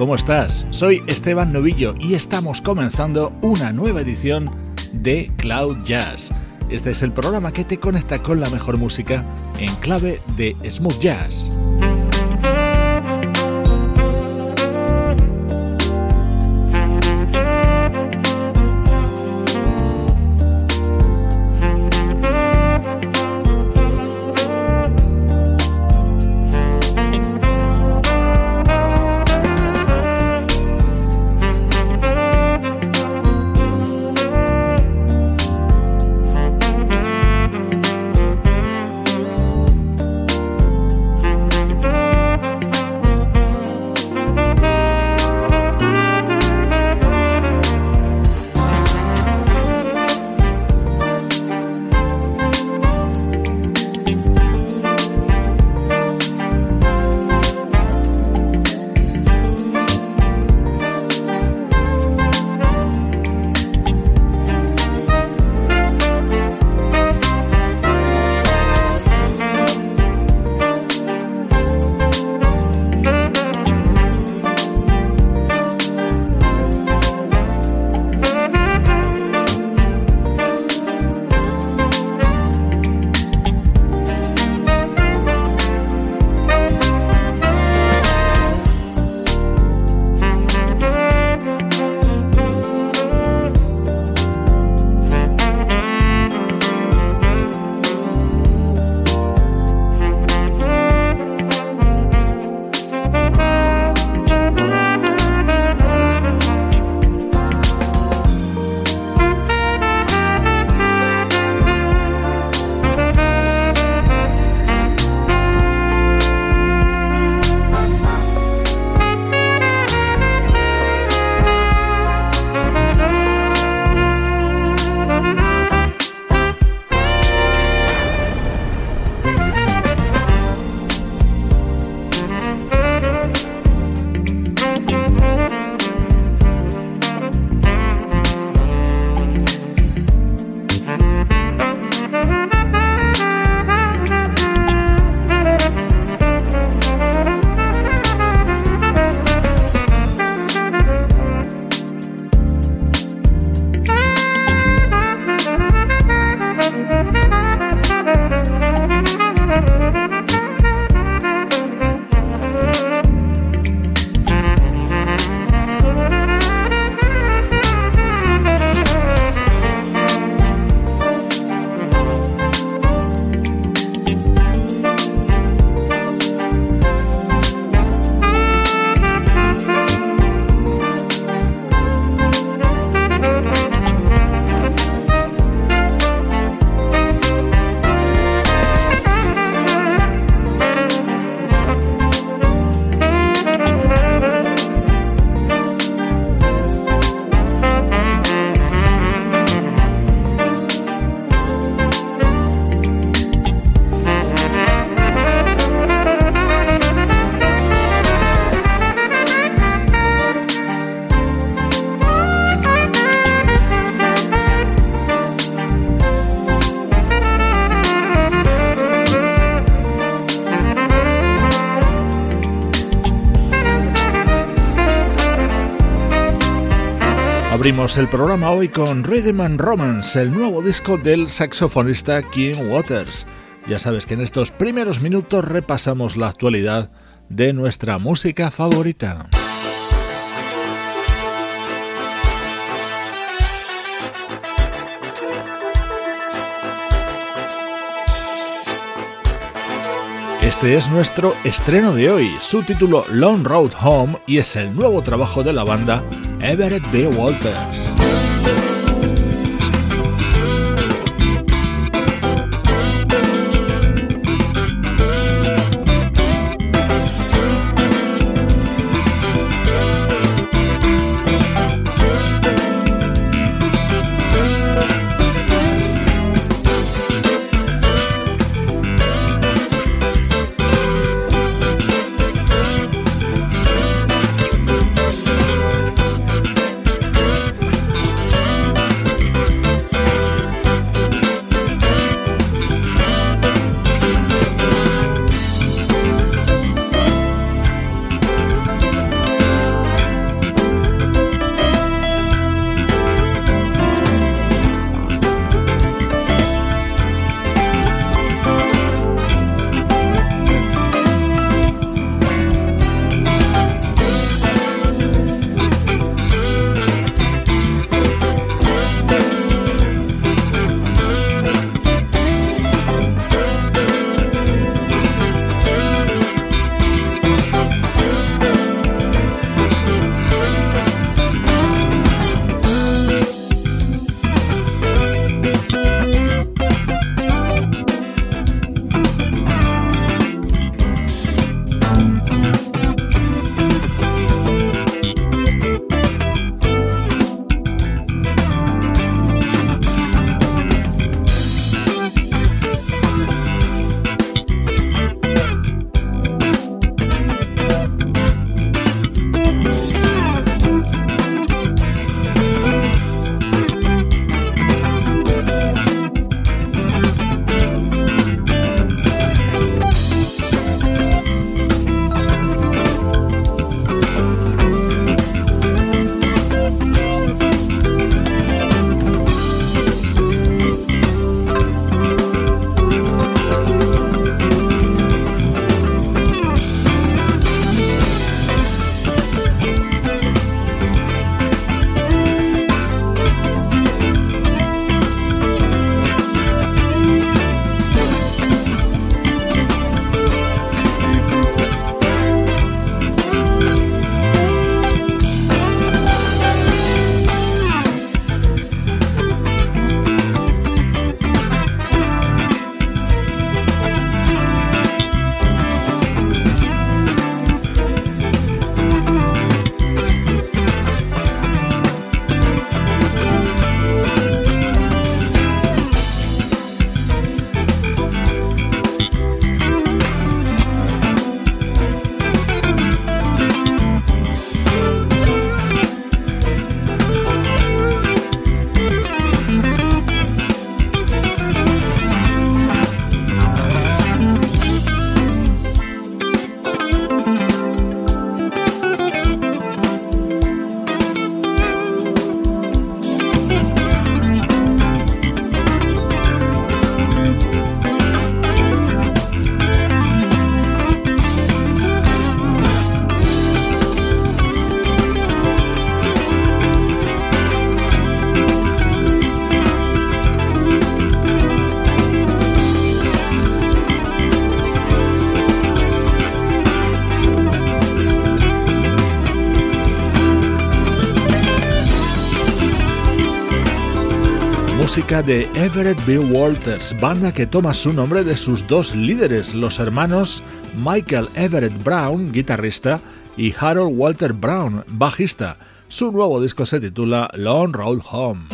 ¿Cómo estás? Soy Esteban Novillo y estamos comenzando una nueva edición de Cloud Jazz. Este es el programa que te conecta con la mejor música en clave de smooth jazz. El programa hoy con Rhythm and Romance, el nuevo disco del saxofonista Kim Waters. Ya sabes que en estos primeros minutos repasamos la actualidad de nuestra música favorita. Este es nuestro estreno de hoy, su título Long Road Home y es el nuevo trabajo de la banda Everett B. Walters. De Everett B. Walters, banda que toma su nombre de sus dos líderes, los hermanos Michael Everett Brown, guitarrista, y Harold Walter Brown, bajista. Su nuevo disco se titula Long Road Home.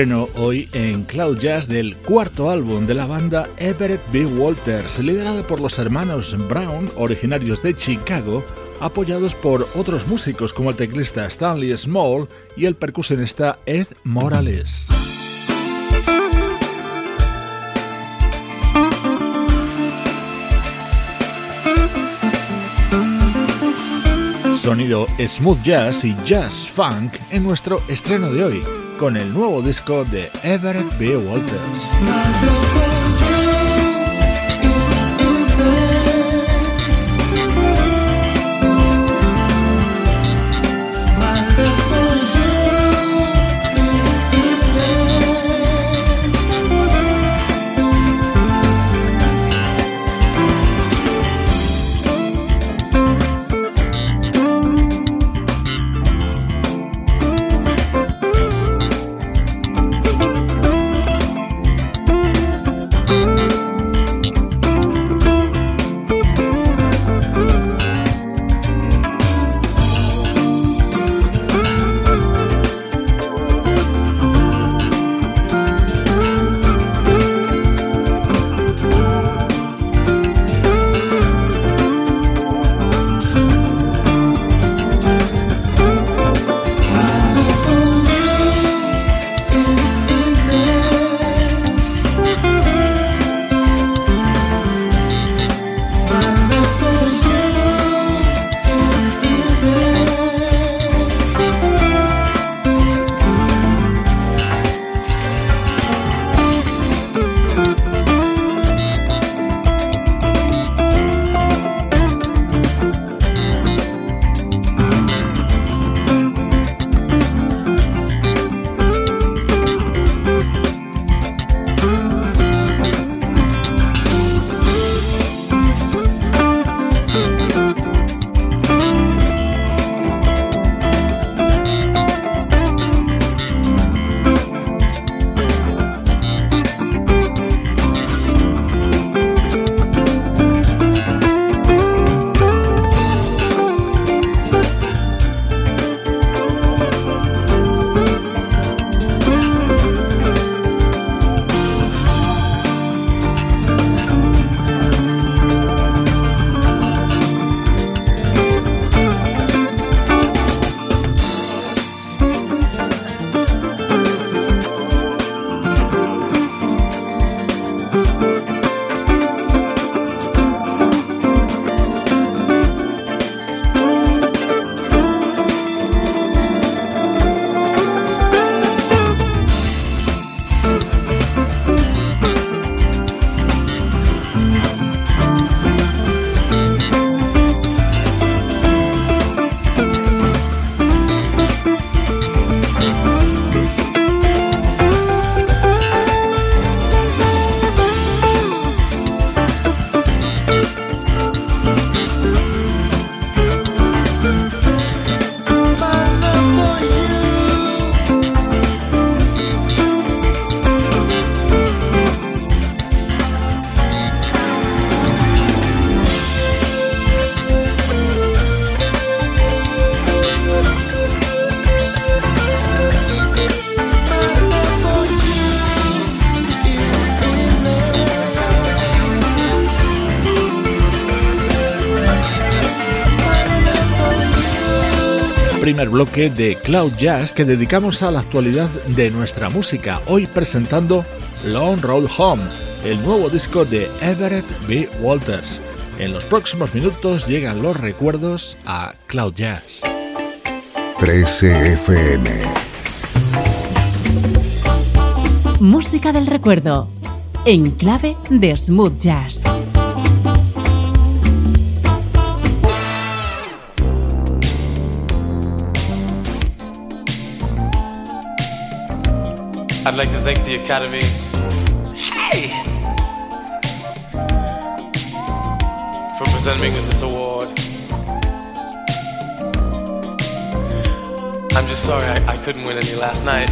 Estreno hoy en Cloud Jazz del cuarto álbum de la banda Everett B. Walters, liderada por los hermanos Brown, originarios de Chicago, apoyados por otros músicos como el teclista Stanley Small y el percusionista Ed Morales. Sonido smooth jazz y jazz funk en nuestro estreno de hoy con el nuevo disco de Everett B. Walters. Bloque de Cloud Jazz que dedicamos a la actualidad de nuestra música, hoy presentando Long Road Home, el nuevo disco de Everett B. Walters. En los próximos minutos llegan los recuerdos a Cloud Jazz. 13 FM Música del recuerdo, en clave de smooth jazz. I'd like to thank the Academy. Hey! For presenting me with this award. I'm just sorry I, I couldn't win any last night.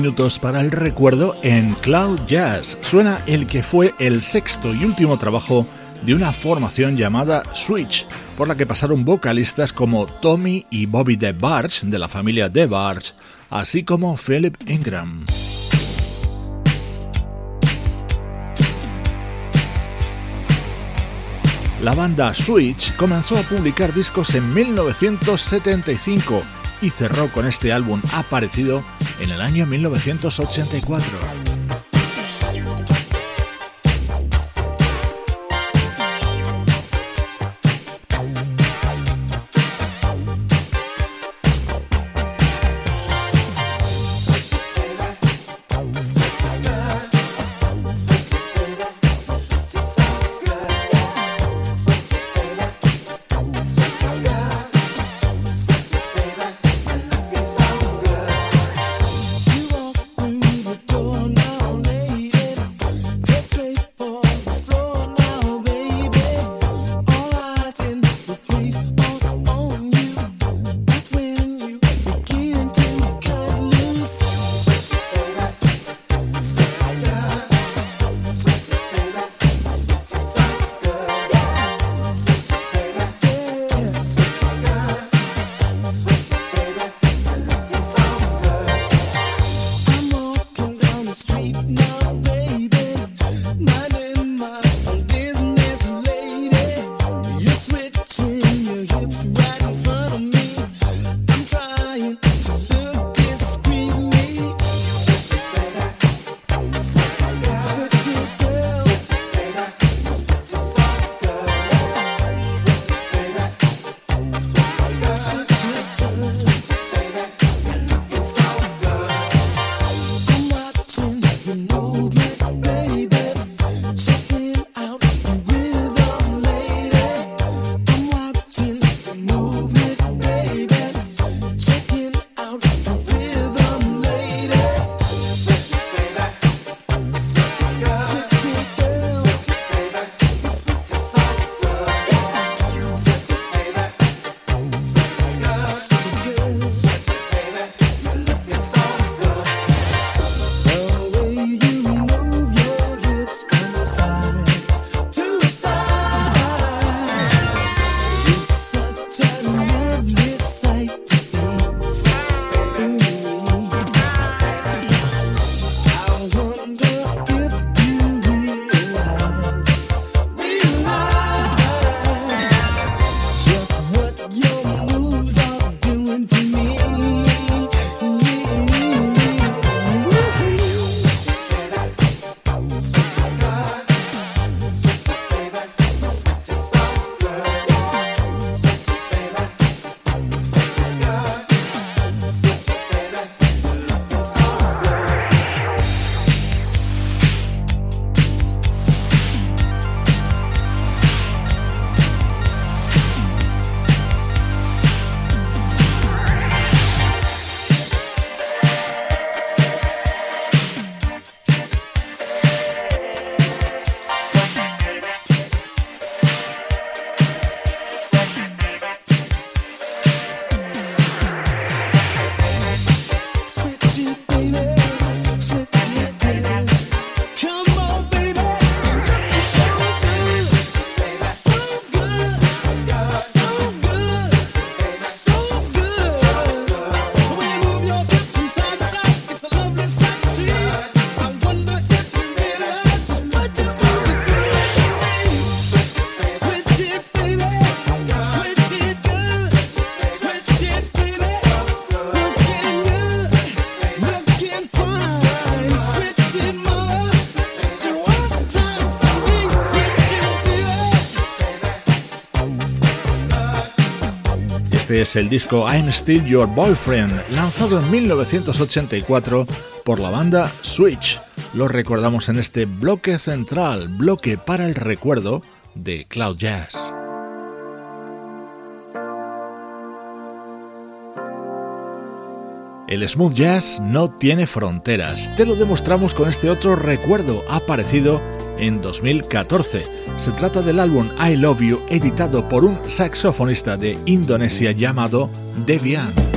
Minutos para el recuerdo en Cloud Jazz. Suena el que fue el sexto y último trabajo de una formación llamada Switch, por la que pasaron vocalistas como Tommy y Bobby DeBarge de la familia DeBarge, así como Philip Ingram. La banda Switch comenzó a publicar discos en 1975 y cerró con este álbum aparecido en el año 1984. Es el disco I'm Still Your Boyfriend, lanzado en 1984 por la banda Switch. Lo recordamos en este bloque central, bloque para el recuerdo de Cloud Jazz. El smooth jazz no tiene fronteras, te lo demostramos con este otro recuerdo aparecido en 2014. Se trata del álbum I Love You editado por un saxofonista de Indonesia llamado Devian.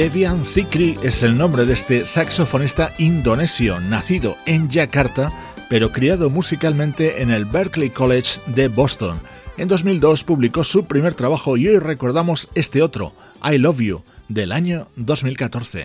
Devian Sikri es el nombre de este saxofonista indonesio, nacido en Yakarta, pero criado musicalmente en el Berklee College de Boston. En 2002 publicó su primer trabajo y hoy recordamos este otro, I Love You, del año 2014.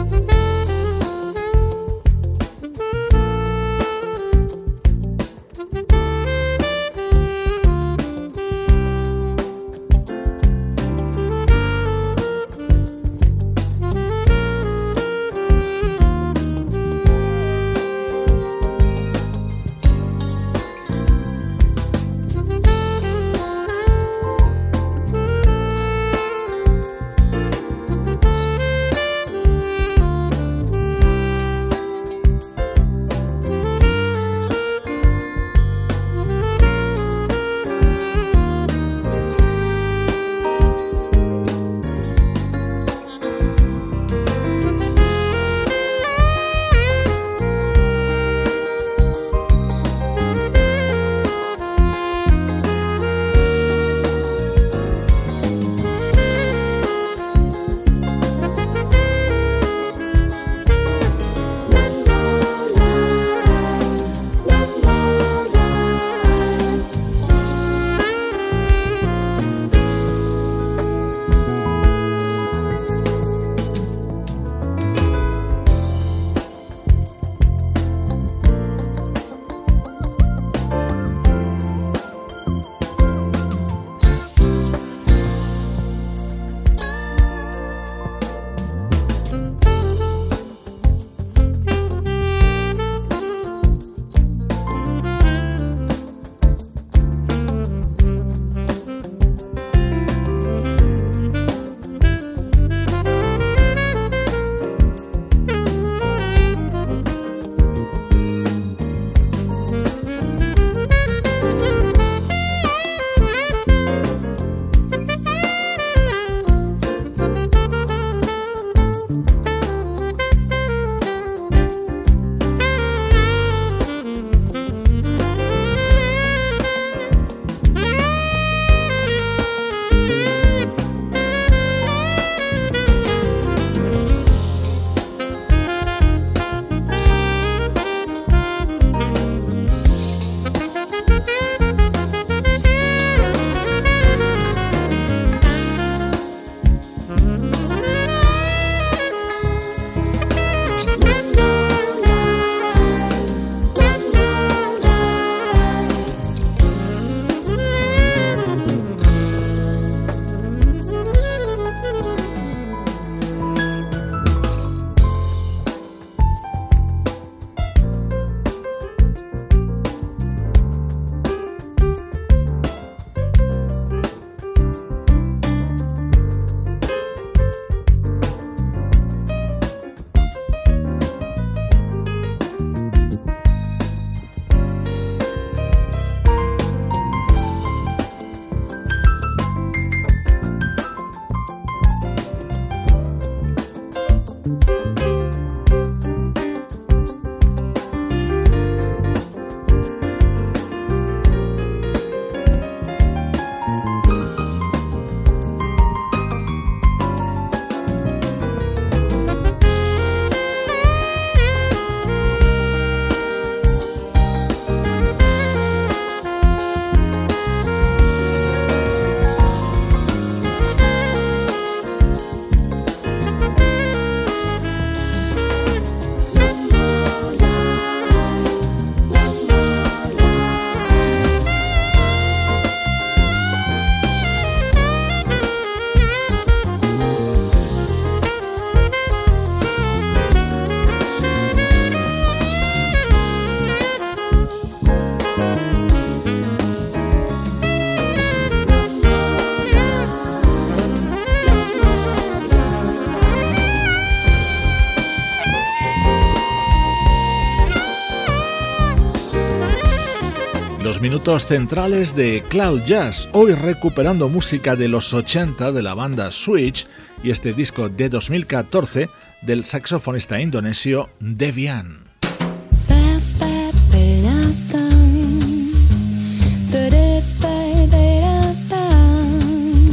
Los minutos centrales de Cloud Jazz, hoy recuperando música de los 80 de la banda Switch y este disco de 2014 del saxofonista indonesio Devian.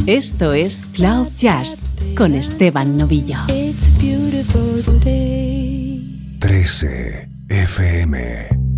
Esto es Cloud Jazz con Esteban Novillo. 13 FM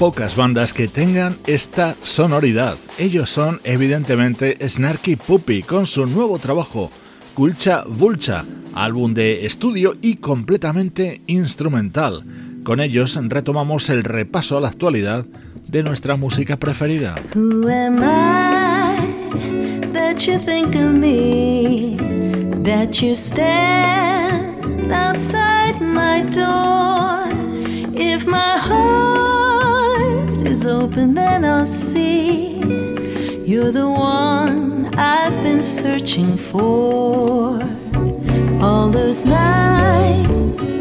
pocas bandas que tengan esta sonoridad. Ellos son evidentemente Snarky Puppy con su nuevo trabajo, Culcha Vulcha, álbum de estudio y completamente instrumental. Con ellos retomamos el repaso a la actualidad de nuestra música preferida. Outside my door? If my heart is open, then I'll see you're the one I've been searching for. All those nights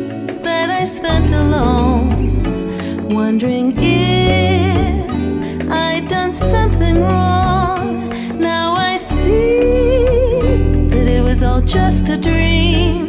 that I spent alone, wondering if I'd done something wrong. Now I see that it was all just a dream,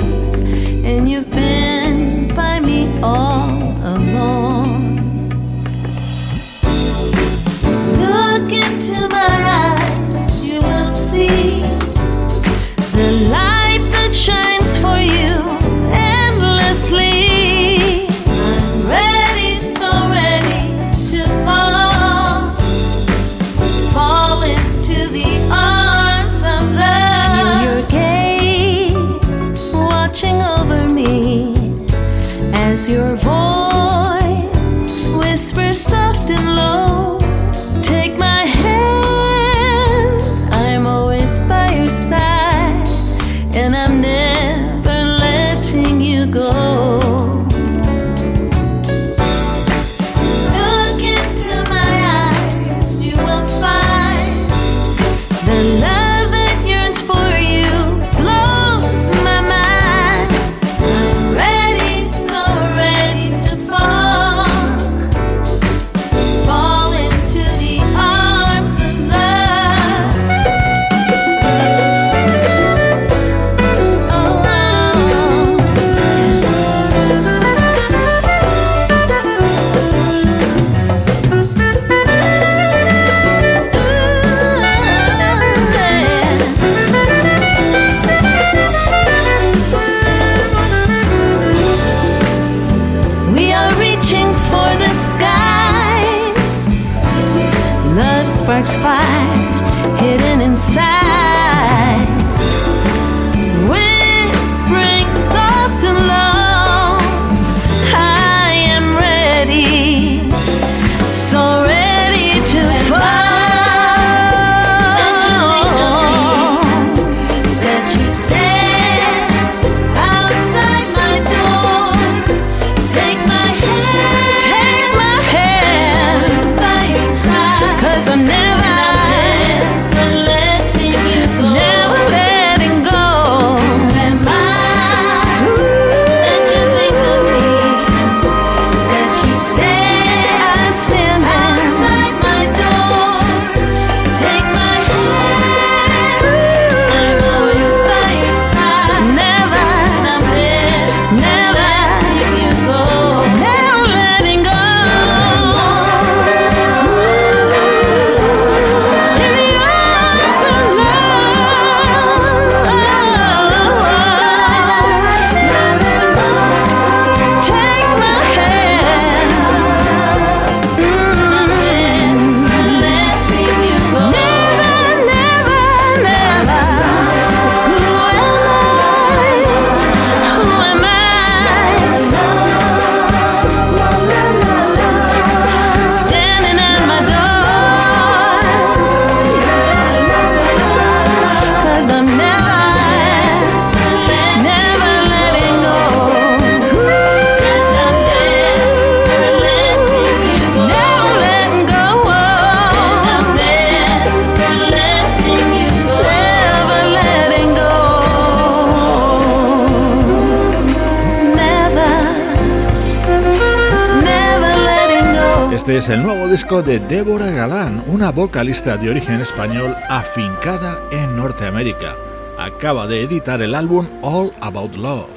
de Débora Galán, una vocalista de origen español afincada en Norteamérica. Acaba de editar el álbum All About Love.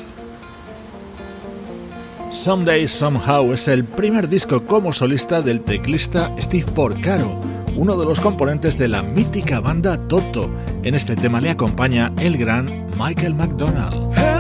Someday Somehow es el primer disco como solista del teclista Steve Porcaro, uno de los componentes de la mítica banda Toto. En este tema le acompaña el gran Michael McDonald.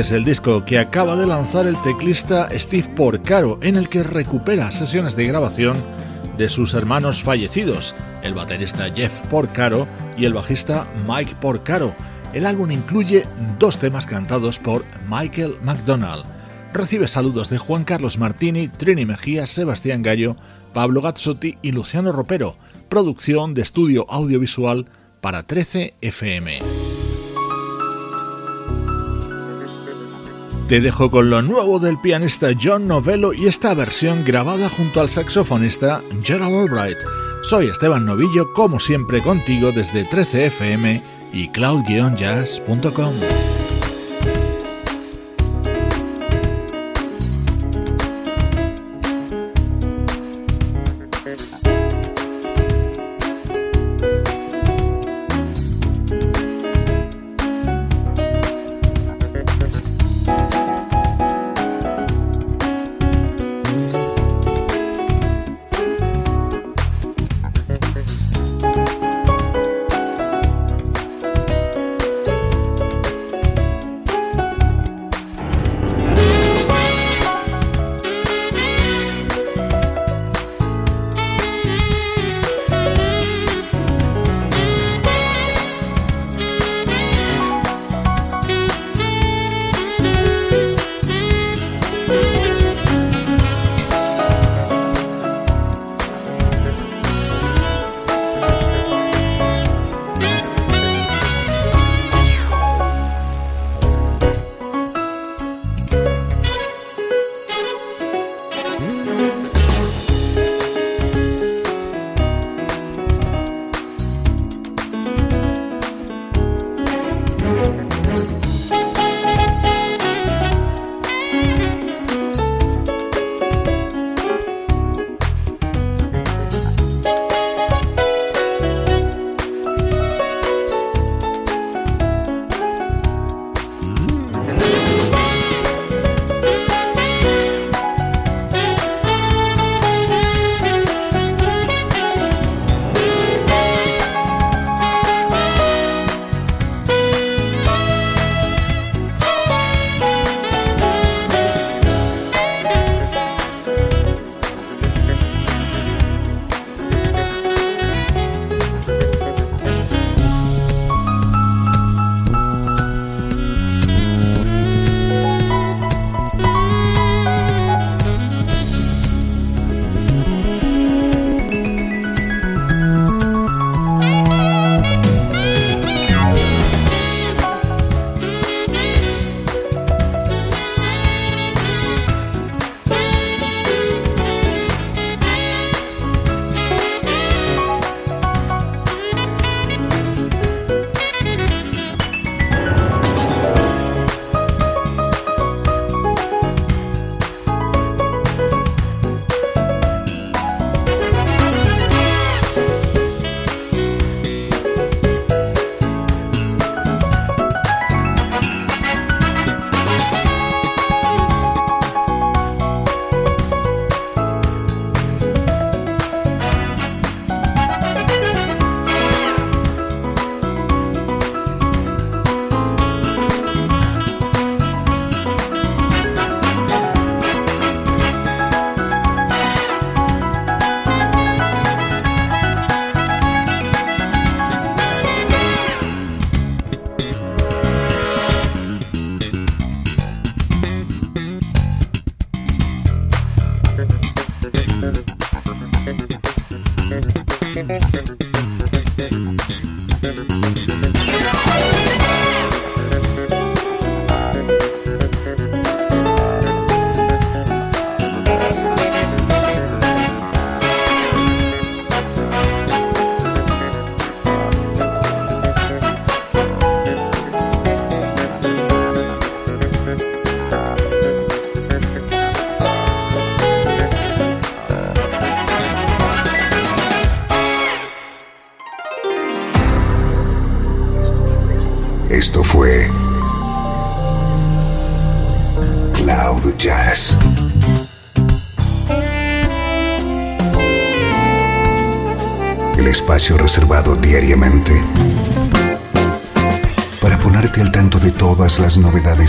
Es el disco que acaba de lanzar el teclista Steve Porcaro, en el que recupera sesiones de grabación de sus hermanos fallecidos, el baterista Jeff Porcaro y el bajista Mike Porcaro. El álbum incluye dos temas cantados por Michael McDonald. Recibe saludos de Juan Carlos Martini, Trini Mejía, Sebastián Gallo, Pablo Gazzotti y Luciano Ropero. Producción de estudio audiovisual para 13 FM. Te dejo con lo nuevo del pianista John Novello y esta versión grabada junto al saxofonista Gerald Albright. Soy Esteban Novillo, como siempre contigo desde 13fm y cloud-jazz.com.